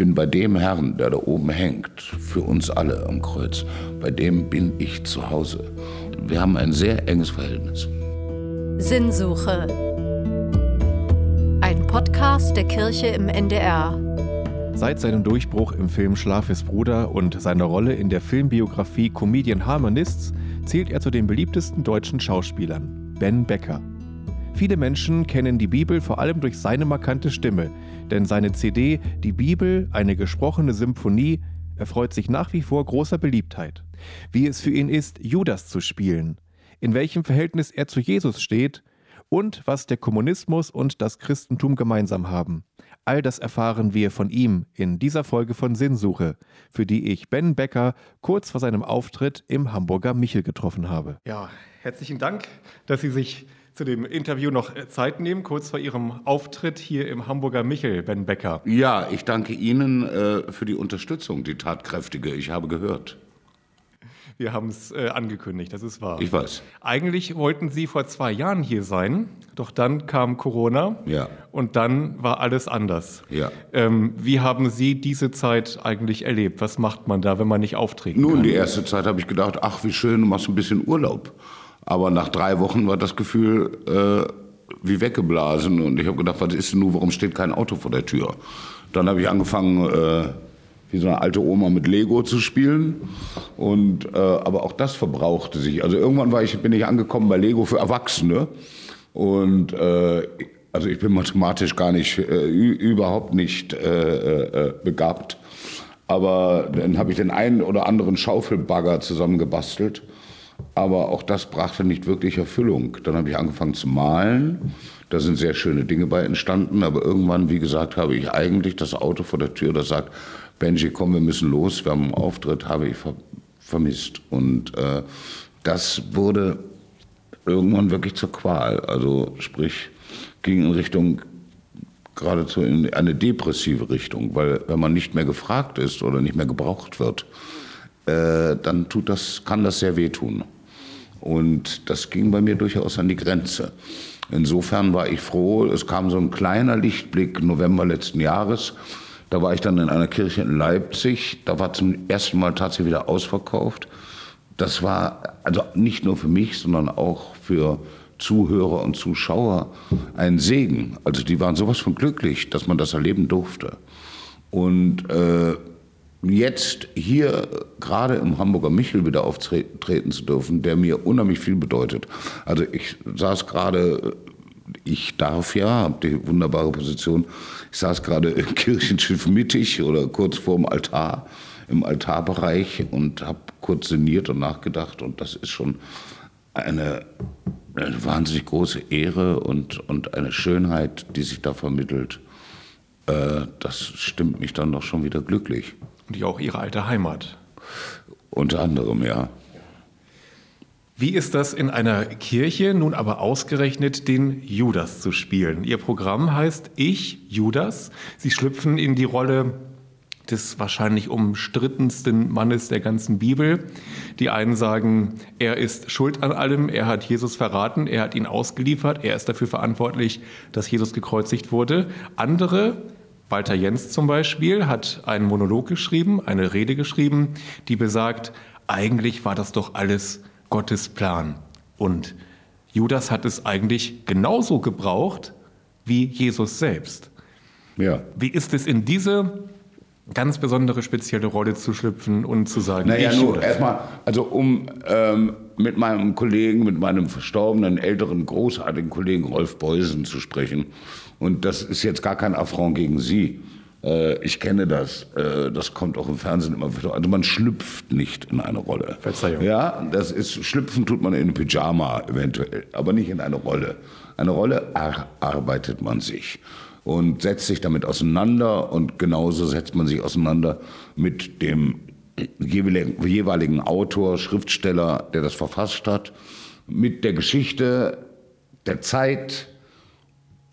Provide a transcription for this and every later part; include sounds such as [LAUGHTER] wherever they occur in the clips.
bin bei dem Herrn, der da oben hängt, für uns alle am Kreuz, bei dem bin ich zu Hause. Wir haben ein sehr enges Verhältnis. Sinnsuche. Ein Podcast der Kirche im NDR. Seit seinem Durchbruch im Film Schlaf ist Bruder und seiner Rolle in der Filmbiografie Comedian Harmonists zählt er zu den beliebtesten deutschen Schauspielern, Ben Becker. Viele Menschen kennen die Bibel vor allem durch seine markante Stimme, denn seine CD Die Bibel, eine gesprochene Symphonie, erfreut sich nach wie vor großer Beliebtheit. Wie es für ihn ist, Judas zu spielen, in welchem Verhältnis er zu Jesus steht und was der Kommunismus und das Christentum gemeinsam haben. All das erfahren wir von ihm in dieser Folge von Sinnsuche, für die ich Ben Becker kurz vor seinem Auftritt im Hamburger Michel getroffen habe. Ja, herzlichen Dank, dass Sie sich zu dem Interview noch Zeit nehmen, kurz vor Ihrem Auftritt hier im Hamburger Michel, Ben Becker. Ja, ich danke Ihnen äh, für die Unterstützung, die tatkräftige. Ich habe gehört. Wir haben es äh, angekündigt, das ist wahr. Ich weiß. Eigentlich wollten Sie vor zwei Jahren hier sein, doch dann kam Corona ja. und dann war alles anders. Ja. Ähm, wie haben Sie diese Zeit eigentlich erlebt? Was macht man da, wenn man nicht auftreten Nun, kann? die erste Zeit habe ich gedacht, ach, wie schön, du machst ein bisschen Urlaub. Aber nach drei Wochen war das Gefühl äh, wie weggeblasen und ich habe gedacht, was ist denn nun, warum steht kein Auto vor der Tür? Dann habe ich angefangen, äh, wie so eine alte Oma mit Lego zu spielen. Und, äh, aber auch das verbrauchte sich. Also irgendwann war ich, bin ich angekommen bei Lego für Erwachsene. Und äh, also ich bin mathematisch gar nicht, äh, überhaupt nicht äh, äh, begabt. Aber dann habe ich den einen oder anderen Schaufelbagger zusammengebastelt. Aber auch das brachte nicht wirklich Erfüllung. Dann habe ich angefangen zu malen. Da sind sehr schöne Dinge bei entstanden. Aber irgendwann, wie gesagt, habe ich eigentlich das Auto vor der Tür, das sagt, Benji, komm, wir müssen los, wir haben einen Auftritt, habe ich ver vermisst. Und äh, das wurde irgendwann wirklich zur Qual. Also sprich, ging in Richtung geradezu in eine depressive Richtung, weil wenn man nicht mehr gefragt ist oder nicht mehr gebraucht wird, äh, dann tut das, kann das sehr wehtun. Und das ging bei mir durchaus an die Grenze. Insofern war ich froh, es kam so ein kleiner Lichtblick November letzten Jahres. Da war ich dann in einer Kirche in Leipzig. Da war zum ersten Mal tatsächlich wieder ausverkauft. Das war also nicht nur für mich, sondern auch für Zuhörer und Zuschauer ein Segen. Also die waren sowas von glücklich, dass man das erleben durfte. Und äh, jetzt hier gerade im Hamburger Michel wieder auftreten zu dürfen, der mir unheimlich viel bedeutet. Also ich saß gerade, ich darf ja, habe die wunderbare Position, ich saß gerade im [LAUGHS] Kirchenschiff mittig oder kurz vorm Altar, im Altarbereich und habe kurz sinniert und nachgedacht und das ist schon eine, eine wahnsinnig große Ehre und, und eine Schönheit, die sich da vermittelt. Äh, das stimmt mich dann doch schon wieder glücklich. Und ja auch Ihre alte Heimat. Unter anderem, ja. Wie ist das in einer Kirche nun aber ausgerechnet den Judas zu spielen? Ihr Programm heißt Ich, Judas. Sie schlüpfen in die Rolle des wahrscheinlich umstrittensten Mannes der ganzen Bibel. Die einen sagen, er ist schuld an allem, er hat Jesus verraten, er hat ihn ausgeliefert, er ist dafür verantwortlich, dass Jesus gekreuzigt wurde. Andere Walter Jens zum Beispiel hat einen Monolog geschrieben, eine Rede geschrieben, die besagt, eigentlich war das doch alles Gottes Plan. Und Judas hat es eigentlich genauso gebraucht wie Jesus selbst. Ja. Wie ist es in diese ganz besondere spezielle Rolle zu schlüpfen und zu sagen, naja, nur erstmal, also um ähm, mit meinem Kollegen, mit meinem verstorbenen älteren großartigen Kollegen Rolf Beusen zu sprechen und das ist jetzt gar kein Affront gegen Sie. Äh, ich kenne das. Äh, das kommt auch im Fernsehen immer wieder. Also man schlüpft nicht in eine Rolle. Verzeihung. Ja, das ist, schlüpfen tut man in ein Pyjama eventuell, aber nicht in eine Rolle. Eine Rolle erarbeitet man sich und setzt sich damit auseinander und genauso setzt man sich auseinander mit dem jeweiligen Autor, Schriftsteller, der das verfasst hat, mit der Geschichte, der Zeit,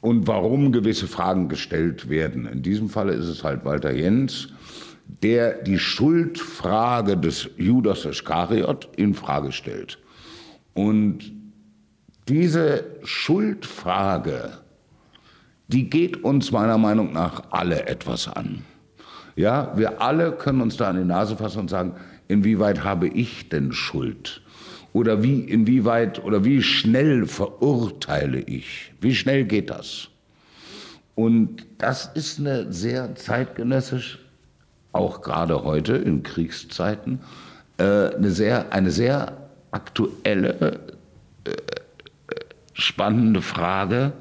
und warum gewisse Fragen gestellt werden. In diesem Falle ist es halt Walter Jens, der die Schuldfrage des Judas Iskariot in Frage stellt. Und diese Schuldfrage, die geht uns meiner Meinung nach alle etwas an. Ja, wir alle können uns da an die Nase fassen und sagen, inwieweit habe ich denn Schuld? Oder wie, inwieweit oder wie schnell verurteile ich? Wie schnell geht das? Und das ist eine sehr zeitgenössisch, auch gerade heute in Kriegszeiten, äh, eine sehr, eine sehr aktuelle, äh, spannende Frage,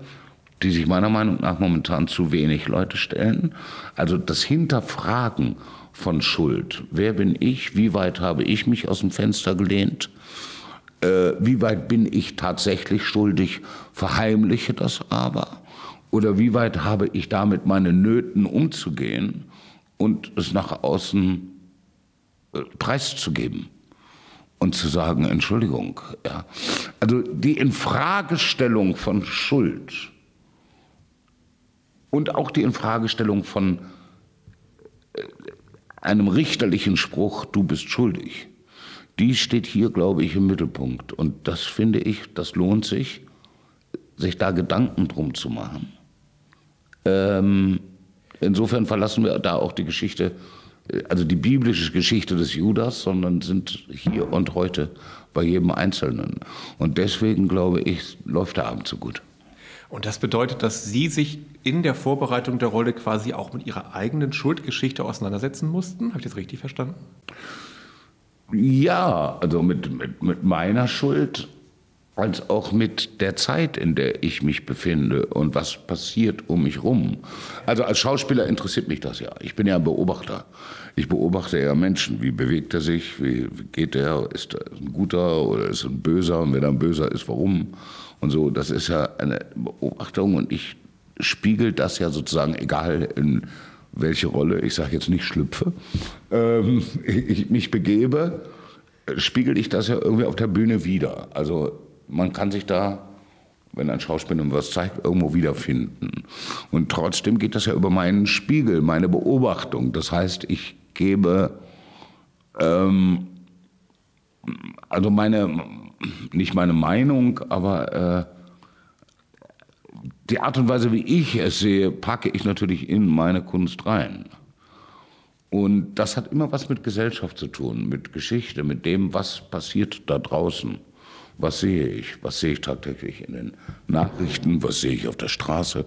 die sich meiner Meinung nach momentan zu wenig Leute stellen. Also das Hinterfragen von Schuld. Wer bin ich? Wie weit habe ich mich aus dem Fenster gelehnt? Äh, wie weit bin ich tatsächlich schuldig? Verheimliche das aber? Oder wie weit habe ich damit meine Nöten umzugehen und es nach außen äh, preiszugeben? und zu sagen, Entschuldigung. Ja. Also die Infragestellung von Schuld und auch die Infragestellung von äh, einem richterlichen Spruch, du bist schuldig, die steht hier, glaube ich, im Mittelpunkt. Und das finde ich, das lohnt sich, sich da Gedanken drum zu machen. Ähm, insofern verlassen wir da auch die Geschichte, äh, also die biblische Geschichte des Judas, sondern sind hier und heute bei jedem Einzelnen. Und deswegen, glaube ich, läuft der Abend so gut. Und das bedeutet, dass Sie sich in der Vorbereitung der Rolle quasi auch mit Ihrer eigenen Schuldgeschichte auseinandersetzen mussten? Habe ich das richtig verstanden? Ja, also mit, mit, mit meiner Schuld als auch mit der Zeit, in der ich mich befinde und was passiert um mich rum. Also als Schauspieler interessiert mich das ja. Ich bin ja ein Beobachter. Ich beobachte ja Menschen. Wie bewegt er sich? Wie geht er? Ist er ein guter oder ist er ein böser? Und wenn er ein böser ist, warum? Und so, das ist ja eine Beobachtung und ich spiegel das ja sozusagen, egal in welche Rolle, ich sage jetzt nicht schlüpfe, ähm, [LAUGHS] ich mich begebe, spiegel ich das ja irgendwie auf der Bühne wieder. Also man kann sich da, wenn ein Schauspieler was zeigt, irgendwo wiederfinden. Und trotzdem geht das ja über meinen Spiegel, meine Beobachtung. Das heißt, ich gebe ähm, also meine, nicht meine Meinung, aber äh, die Art und Weise, wie ich es sehe, packe ich natürlich in meine Kunst rein. Und das hat immer was mit Gesellschaft zu tun, mit Geschichte, mit dem, was passiert da draußen. Was sehe ich? Was sehe ich tagtäglich in den Nachrichten? Was sehe ich auf der Straße?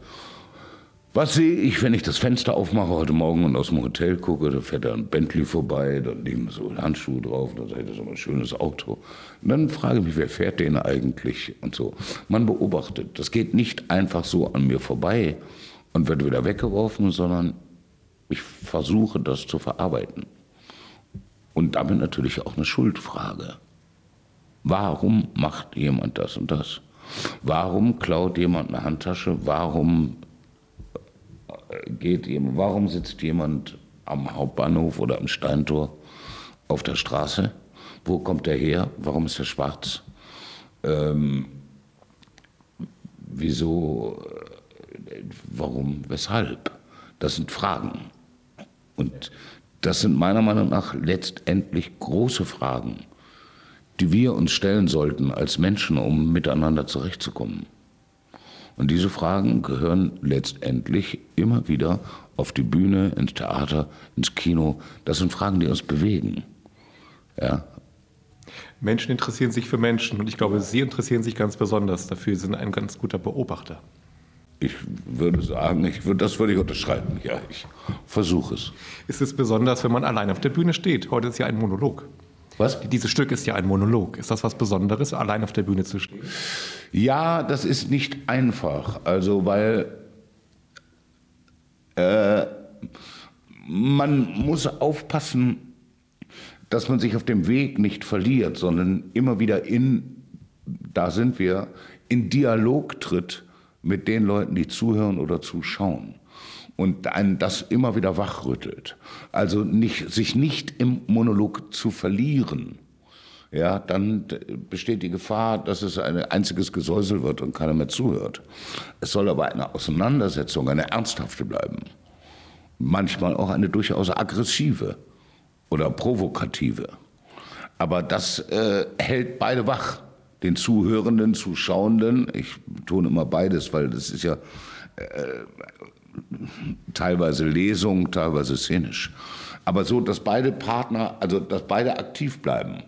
Was sehe ich, wenn ich das Fenster aufmache heute Morgen und aus dem Hotel gucke? Da fährt ein Bentley vorbei, da liegen so Handschuhe drauf, da ich, das ist ein schönes Auto. Und dann frage ich mich, wer fährt den eigentlich? Und so. Man beobachtet. Das geht nicht einfach so an mir vorbei und wird wieder weggeworfen, sondern ich versuche das zu verarbeiten. Und damit natürlich auch eine Schuldfrage. Warum macht jemand das und das? Warum klaut jemand eine Handtasche? Warum geht jemand, warum sitzt jemand am Hauptbahnhof oder am Steintor auf der Straße? Wo kommt er her? Warum ist er schwarz? Ähm, wieso? Äh, warum? Weshalb? Das sind Fragen. Und das sind meiner Meinung nach letztendlich große Fragen die wir uns stellen sollten als Menschen, um miteinander zurechtzukommen. Und diese Fragen gehören letztendlich immer wieder auf die Bühne, ins Theater, ins Kino. Das sind Fragen, die uns bewegen. Ja. Menschen interessieren sich für Menschen und ich glaube, Sie interessieren sich ganz besonders dafür, Sie sind ein ganz guter Beobachter. Ich würde sagen, ich würde, das würde ich unterschreiben. Ja, ich versuche es. Ist es besonders, wenn man allein auf der Bühne steht? Heute ist ja ein Monolog. Was? Dieses Stück ist ja ein Monolog. Ist das was Besonderes, allein auf der Bühne zu stehen? Ja, das ist nicht einfach. Also, weil äh, man muss aufpassen, dass man sich auf dem Weg nicht verliert, sondern immer wieder in, da sind wir, in Dialog tritt mit den Leuten, die zuhören oder zuschauen und einen das immer wieder wachrüttelt. Also nicht, sich nicht im Monolog zu verlieren. Ja, dann besteht die Gefahr, dass es ein einziges Gesäusel wird und keiner mehr zuhört. Es soll aber eine Auseinandersetzung, eine ernsthafte bleiben. Manchmal auch eine durchaus aggressive oder provokative. Aber das äh, hält beide wach. Den Zuhörenden, Zuschauenden. Ich betone immer beides, weil das ist ja äh, teilweise Lesung, teilweise szenisch. Aber so, dass beide Partner, also dass beide aktiv bleiben.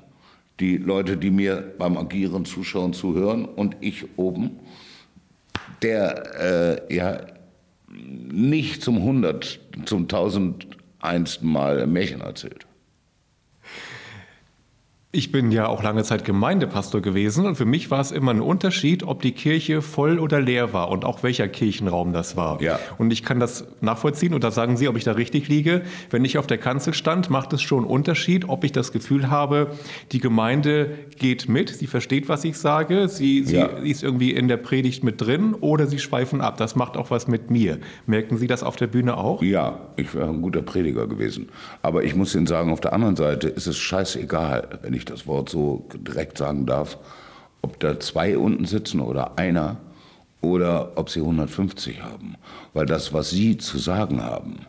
Die Leute, die mir beim Agieren zuschauen, zuhören und ich oben, der äh, ja nicht zum 100, zum 1001. Mal Märchen erzählt. Ich bin ja auch lange Zeit Gemeindepastor gewesen und für mich war es immer ein Unterschied, ob die Kirche voll oder leer war und auch welcher Kirchenraum das war. Ja. Und ich kann das nachvollziehen und da sagen Sie, ob ich da richtig liege. Wenn ich auf der Kanzel stand, macht es schon einen Unterschied, ob ich das Gefühl habe, die Gemeinde geht mit, sie versteht, was ich sage, sie, sie, Ja. ist irgendwie in der Predigt mit drin oder sie schweifen ab. Das macht auch was mit mir. Merken Sie das auf der Bühne auch? Ja, ich wäre ein guter Prediger gewesen. Aber ich muss Ihnen sagen, auf der anderen Seite ist es scheißegal, wenn ich das Wort so direkt sagen darf, ob da zwei unten sitzen oder einer oder ob Sie 150 haben. Weil das, was Sie zu sagen haben,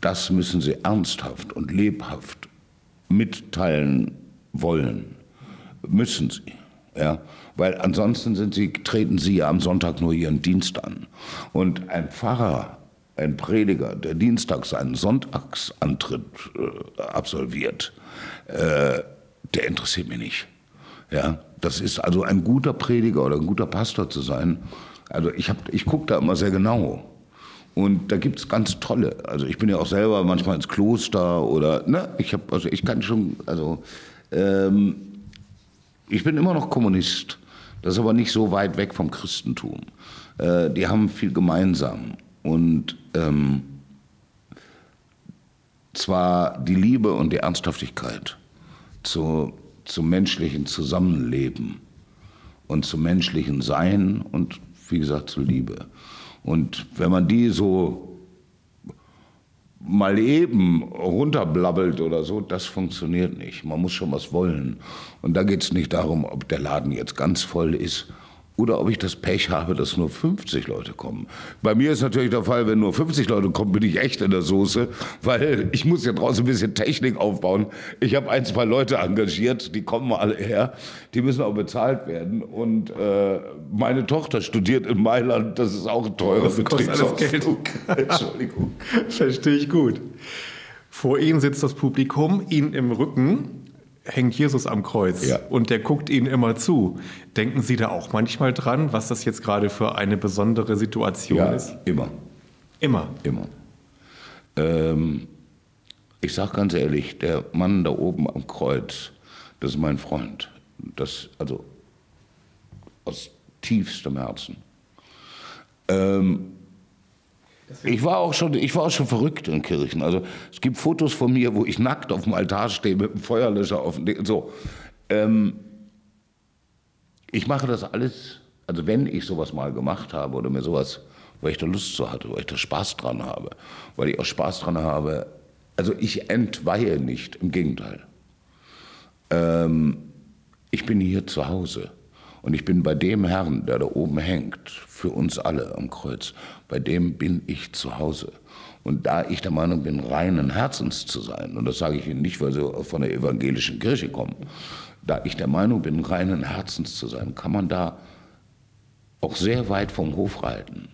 das müssen Sie ernsthaft und lebhaft mitteilen wollen. Müssen Sie. Ja, weil ansonsten sie, treten sie ja am Sonntag nur ihren Dienst an. Und ein Pfarrer, ein Prediger, der dienstags seinen Sonntagsantritt äh, absolviert, äh, der interessiert mich nicht. Ja, das ist also ein guter Prediger oder ein guter Pastor zu sein. Also ich, ich gucke da immer sehr genau. Und da gibt es ganz tolle. Also ich bin ja auch selber manchmal ins Kloster oder, ne, ich habe, also ich kann schon, also ähm, ich bin immer noch Kommunist. Das ist aber nicht so weit weg vom Christentum. Äh, die haben viel gemeinsam. Und ähm, zwar die Liebe und die Ernsthaftigkeit zu, zum menschlichen Zusammenleben und zum menschlichen Sein und wie gesagt zur Liebe. Und wenn man die so mal eben runterblabbelt oder so, das funktioniert nicht. Man muss schon was wollen. Und da geht es nicht darum, ob der Laden jetzt ganz voll ist oder ob ich das Pech habe, dass nur 50 Leute kommen. Bei mir ist natürlich der Fall, wenn nur 50 Leute kommen, bin ich echt in der Soße, weil ich muss ja draußen ein bisschen Technik aufbauen. Ich habe ein, zwei Leute engagiert, die kommen alle her, die müssen auch bezahlt werden. Und äh, meine Tochter studiert in Mailand, das ist auch ein teurer. Betriebsausflug. [LAUGHS] Entschuldigung. Verstehe ich gut. Vor Ihnen sitzt das Publikum, Ihnen im Rücken hängt Jesus am Kreuz Ja. und der guckt Ihnen immer zu. Denken Sie da auch manchmal dran, was das jetzt gerade für eine besondere Situation Ja, ist? immer, Immer. immer. Ähm, ich sage ganz ehrlich, der Mann da oben am Kreuz, das ist mein Freund. Das, also aus tiefstem Herzen. Ähm, ich war, auch schon, ich war auch schon verrückt in Kirchen. Also es gibt Fotos von mir, wo ich nackt auf dem Altar stehe mit einem Feuerlöscher auf dem. So. Ähm, ich mache das alles, also wenn ich sowas mal gemacht habe oder mir sowas, weil ich da Lust zu hatte, weil ich da Spaß dran habe, weil ich auch Spaß dran habe, also ich entweihe nicht, im Gegenteil. Ähm, ich bin hier zu Hause und ich bin bei dem Herrn, der da oben hängt, für uns alle am Kreuz, bei dem bin ich zu Hause. Und da ich der Meinung bin, reinen Herzens zu sein, und das sage ich Ihnen nicht, weil Sie von der evangelischen Kirche kommen, da ich der Meinung bin, reinen Herzens zu sein, kann man da auch sehr weit vom Hof reiten,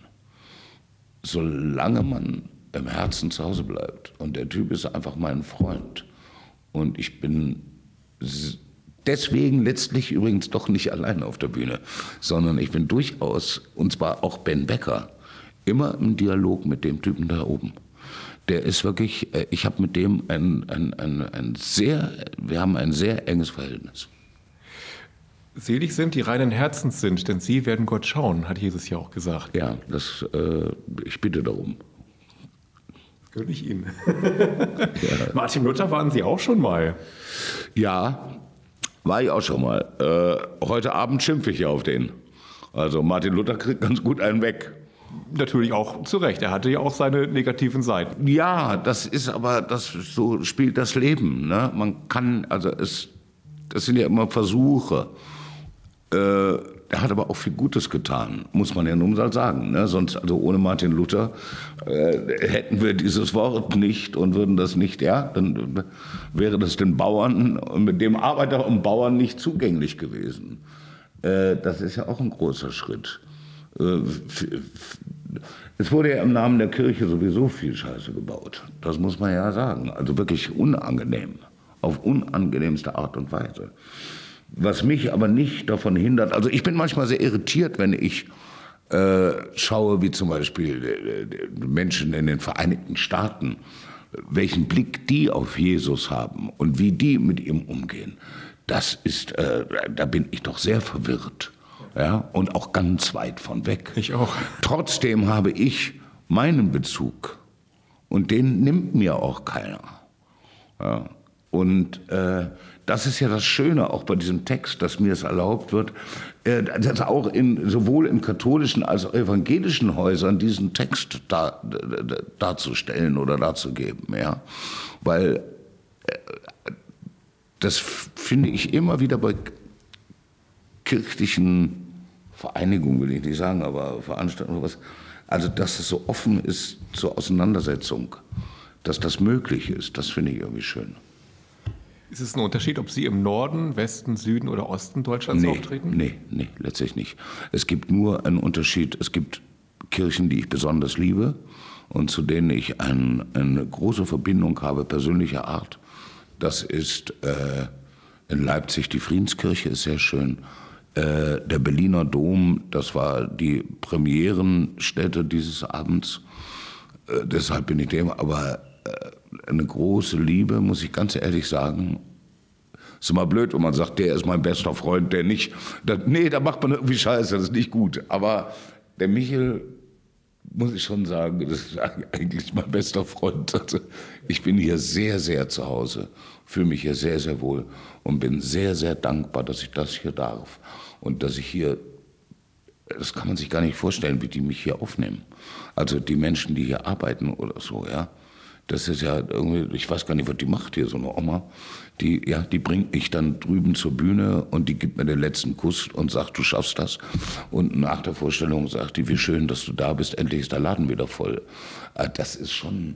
solange man im Herzen zu Hause bleibt. Und der Typ ist einfach mein Freund. Und ich bin deswegen letztlich übrigens doch nicht allein auf der Bühne, sondern ich bin durchaus, und zwar auch Ben Becker, immer im Dialog mit dem Typen da oben. Der ist wirklich, äh, ich habe mit dem ein, ein, ein, ein sehr, wir haben ein sehr enges Verhältnis. Selig sind, die reinen Herzens sind, denn sie werden Gott schauen, hat Jesus ja auch gesagt. Ja, das, äh, ich bitte darum. Gönne ich Ihnen. [LAUGHS] Martin Luther waren Sie auch schon mal. Ja, war ich auch schon mal. Äh, heute Abend schimpfe ich ja auf den. Also Martin Luther kriegt ganz gut einen weg. Natürlich auch zu Recht. Er hatte ja auch seine negativen Seiten. Ja, das ist aber, das so spielt das Leben. Ne? Man kann, also es, das sind ja immer Versuche. Äh, er hat aber auch viel Gutes getan, muss man ja nun mal sagen. Ne? Sonst, also ohne Martin Luther äh, hätten wir dieses Wort nicht und würden das nicht, ja, dann wäre das den Bauern und mit dem Arbeiter und Bauern nicht zugänglich gewesen. Äh, das ist ja auch ein großer Schritt. Äh, es wurde ja im Namen der Kirche sowieso viel Scheiße gebaut. Das muss man ja sagen. Also wirklich unangenehm. Auf unangenehmste Art und Weise. Was mich aber nicht davon hindert, also ich bin manchmal sehr irritiert, wenn ich äh, schaue, wie zum Beispiel äh, Menschen in den Vereinigten Staaten, welchen Blick die auf Jesus haben und wie die mit ihm umgehen. Das ist, äh, da bin ich doch sehr verwirrt ja, und auch ganz weit von weg. Ich auch. Trotzdem habe ich meinen Bezug und den nimmt mir auch keiner. Ja. Und äh, das ist ja das Schöne auch bei diesem Text, dass mir es erlaubt wird, äh, dass auch in, sowohl in katholischen als auch evangelischen Häusern diesen Text dar, darzustellen oder darzugeben. Ja? Weil äh, das finde ich immer wieder bei kirchlichen Vereinigung will ich nicht sagen, aber Veranstaltung was. Also, dass es so offen ist zur Auseinandersetzung, dass das möglich ist, das finde ich irgendwie schön. Ist es ein Unterschied, ob Sie im Norden, Westen, Süden oder Osten Deutschlands nee, auftreten? Nee, nee, letztlich nicht. Es gibt nur einen Unterschied. Es gibt Kirchen, die ich besonders liebe und zu denen ich ein, eine große Verbindung habe, persönlicher Art. Das ist äh, in Leipzig die Friedenskirche, ist sehr schön. Äh, der Berliner Dom, das war die Premierenstätte dieses Abends. Äh, deshalb bin ich dem, aber eine große Liebe, muss ich ganz ehrlich sagen. Ist immer blöd, wenn man sagt, der ist mein bester Freund, der nicht. Das, nee, da macht man irgendwie Scheiße, das ist nicht gut. Aber der Michel, muss ich schon sagen, das ist eigentlich mein bester Freund. Also ich bin hier sehr, sehr zu Hause, fühle mich hier sehr, sehr wohl und bin sehr, sehr dankbar, dass ich das hier darf und dass ich hier, das kann man sich gar nicht vorstellen, wie die mich hier aufnehmen. Also die Menschen, die hier arbeiten oder so, ja. Das ist ja irgendwie, ich weiß gar nicht, was die macht hier, so eine Oma. Die, ja, die bringt mich dann drüben zur Bühne und die gibt mir den letzten Kuss und sagt, du schaffst das. Und nach der Vorstellung sagt die, wie schön, dass du da bist, endlich ist der Laden wieder voll. Ah, das ist schon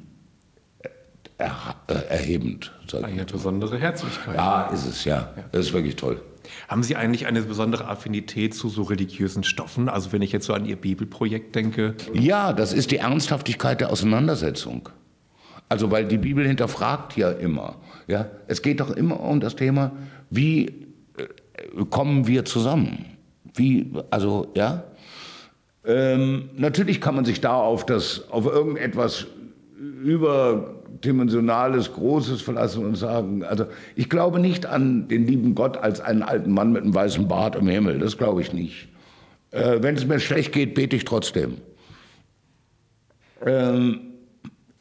er, äh, erhebend. Eine besondere Herzlichkeit. Ja, ist es, ja. Das ist wirklich toll. Haben Sie eigentlich eine besondere Affinität zu so religiösen Stoffen? Also wenn ich jetzt so an Ihr Bibelprojekt denke. Ja, das ist die Ernsthaftigkeit der Auseinandersetzung. Also weil die Bibel hinterfragt ja immer. Ja, es geht doch immer um das Thema, wie äh, kommen wir zusammen? Wie, also ja. Ähm, natürlich kann man sich da auf das, auf irgendetwas überdimensionales, Großes verlassen und sagen, also ich glaube nicht an den lieben Gott als einen alten Mann mit einem weißen Bart im Himmel, das glaube ich nicht. Äh, wenn es mir schlecht geht, bete ich trotzdem. Ähm,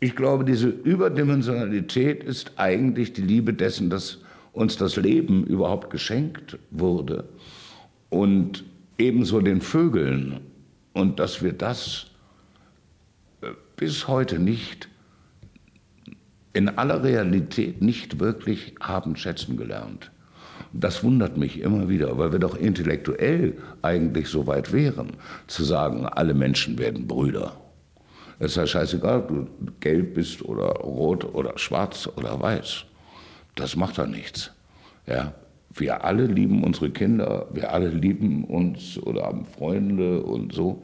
ich glaube, diese Überdimensionalität ist eigentlich die Liebe dessen, dass uns das Leben überhaupt geschenkt wurde und ebenso den Vögeln und dass wir das bis heute nicht in aller Realität nicht wirklich haben schätzen gelernt. Das wundert mich immer wieder, weil wir doch intellektuell eigentlich so weit wären, zu sagen, alle Menschen werden Brüder. Es ist ja scheißegal, ob du gelb bist oder rot oder schwarz oder weiß. Das macht doch nichts. Ja? Wir alle lieben unsere Kinder, wir alle lieben uns oder haben Freunde und so.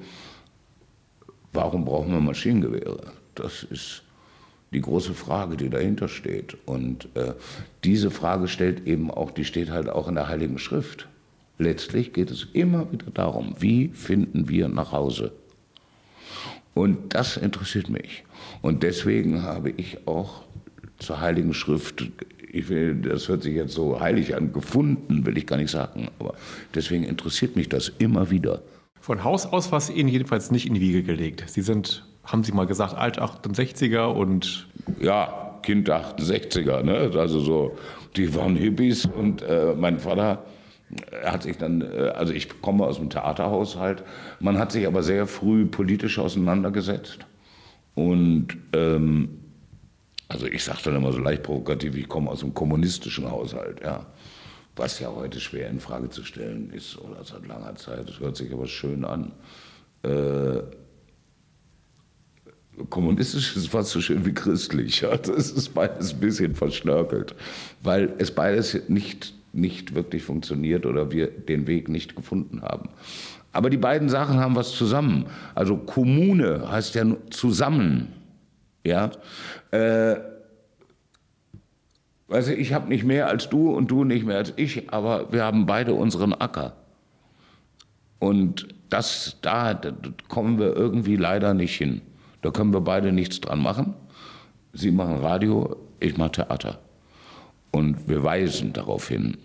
Warum brauchen wir Maschinengewehre? Das ist die große Frage, die dahinter steht. Und äh, diese Frage stellt eben auch, die steht halt auch in der Heiligen Schrift. Letztlich geht es immer wieder darum, wie finden wir nach Hause? Und das interessiert mich. Und deswegen habe ich auch zur Heiligen Schrift, ich will, das hört sich jetzt so heilig an, gefunden, will ich gar nicht sagen, aber deswegen interessiert mich das immer wieder. Von Haus aus war es Ihnen jedenfalls nicht in die Wiege gelegt. Sie sind, haben Sie mal gesagt, alt 68er und. Ja, Kind 68er, ne? Also so, die waren Hippies und äh, mein Vater hat sich dann, äh, also ich komme aus dem Theaterhaushalt, man hat sich aber sehr früh politisch auseinandergesetzt. Und ähm, also ich sage dann immer so leicht provokativ, ich komme aus einem kommunistischen Haushalt, ja was ja heute schwer in Frage zu stellen ist oder seit langer Zeit. Das hört sich aber schön an. Äh, kommunistisch ist fast so schön wie christlich. Ja? Das ist beides ein bisschen verschnörkelt, weil es beides nicht, nicht wirklich funktioniert oder wir den Weg nicht gefunden haben. Aber die beiden Sachen haben was zusammen. Also Kommune heißt ja zusammen. Ja. Äh, du, ich habe nicht mehr als du und du nicht mehr als ich, aber wir haben beide unseren Acker. Und das, da, da kommen wir irgendwie leider nicht hin. Da können wir beide nichts dran machen. Sie machen Radio, ich mache Theater. Und wir weisen darauf hin,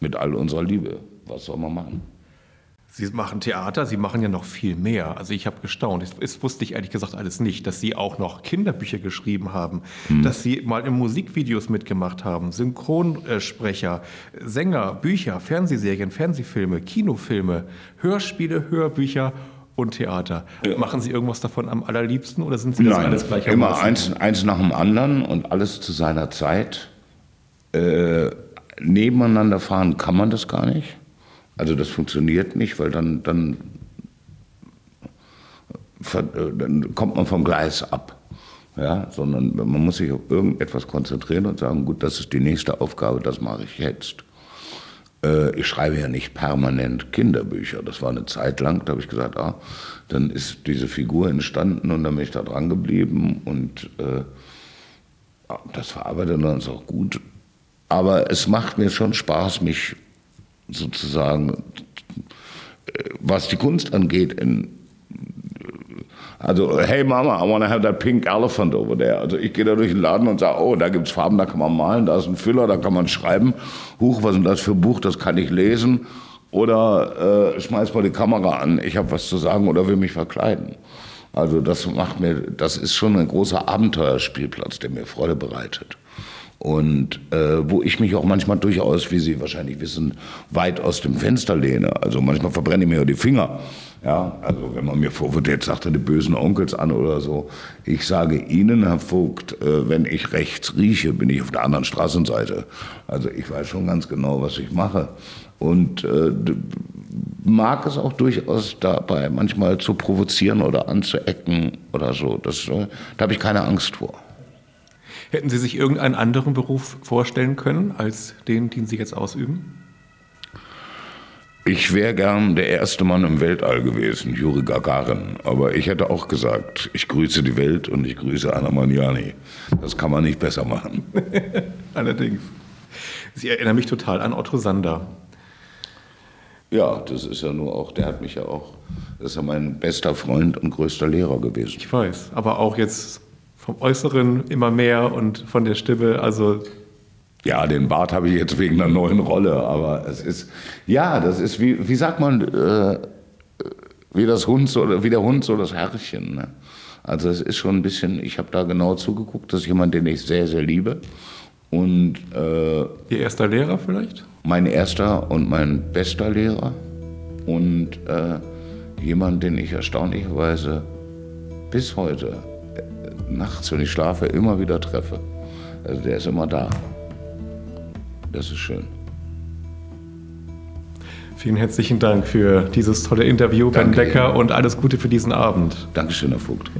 mit all unserer Liebe. Was soll man machen? Sie machen Theater, Sie machen ja noch viel mehr. Also ich habe gestaunt. Das wusste ich ehrlich gesagt alles nicht, dass Sie auch noch Kinderbücher geschrieben haben, hm. dass Sie mal in Musikvideos mitgemacht haben, Synchronsprecher, Sänger, Bücher, Fernsehserien, Fernsehfilme, Kinofilme, Hörspiele, Hörbücher und Theater. Ja. Machen Sie irgendwas davon am allerliebsten oder sind Sie das Nein, alles gleich? Immer eins, eins nach dem anderen und alles zu seiner Zeit. Äh, nebeneinander fahren kann man das gar nicht. Also das funktioniert nicht, weil dann, dann, dann kommt man vom Gleis ab. Ja, sondern man muss sich auf irgendetwas konzentrieren und sagen, gut, das ist die nächste Aufgabe, das mache ich jetzt. Äh, ich schreibe ja nicht permanent Kinderbücher. Das war eine Zeit lang, da habe ich gesagt, ah, dann ist diese Figur entstanden und dann bin ich da dran geblieben und äh, das verarbeitet dann ist auch gut. Aber es macht mir schon Spaß, mich sozusagen, was die Kunst angeht, in, also, hey Mama, I want to have that pink elephant over there. Also ich gehe da durch den Laden und sage, oh, da gibt es Farben, da kann man malen, da ist ein Füller, da kann man schreiben. Huch, was ist denn das für ein Buch, das kann ich lesen. Oder äh, schmeiß mal die Kamera an, ich habe was zu sagen oder will mich verkleiden. Also das macht mir, das ist schon ein großer Abenteuerspielplatz, der mir Freude bereitet und äh, wo ich mich auch manchmal durchaus, wie Sie wahrscheinlich wissen, weit aus dem Fenster lehne. Also manchmal verbrenne ich mir die Finger. Ja, also wenn man mir vorwirft, jetzt sagt er die bösen Onkels an oder so. Ich sage Ihnen, Herr Vogt, äh, wenn ich rechts rieche, bin ich auf der anderen Straßenseite. Also ich weiß schon ganz genau, was ich mache. Und äh, mag es auch durchaus dabei manchmal zu provozieren oder anzuecken oder so. Das, äh, da habe ich keine Angst vor. Hätten Sie sich irgendeinen anderen Beruf vorstellen können als den, den Sie jetzt ausüben? Ich wäre gern der erste Mann im Weltall gewesen, Juri Gagarin. Aber ich hätte auch gesagt, ich grüße die Welt und ich grüße Anna Magnani. Das kann man nicht besser machen. [LAUGHS] Allerdings. Sie erinnern mich total an Otto Sander. Ja, das ist ja nur auch, der hat mich ja auch, das ist ja mein bester Freund und größter Lehrer gewesen. Ich weiß, aber auch jetzt vom Äußeren immer mehr und von der Stimme, also. Ja, den Bart habe ich jetzt wegen einer neuen Rolle, aber es ist, ja, das ist wie, wie sagt man, äh, wie das Hund so, wie der Hund so das Herrchen. Ne? Also es ist schon ein bisschen, ich habe da genau zugeguckt, das ist jemand, den ich sehr, sehr liebe. Und, äh, Ihr erster Lehrer vielleicht? Mein erster und mein bester Lehrer. Und äh, jemand, den ich erstaunlicherweise bis heute nachts, wenn ich schlafe, immer wieder treffe. Also der ist immer da. Das ist schön. Vielen herzlichen Dank für dieses tolle Interview, Ben Becker, und alles Gute für diesen Abend. Dankeschön, Herr Vogt.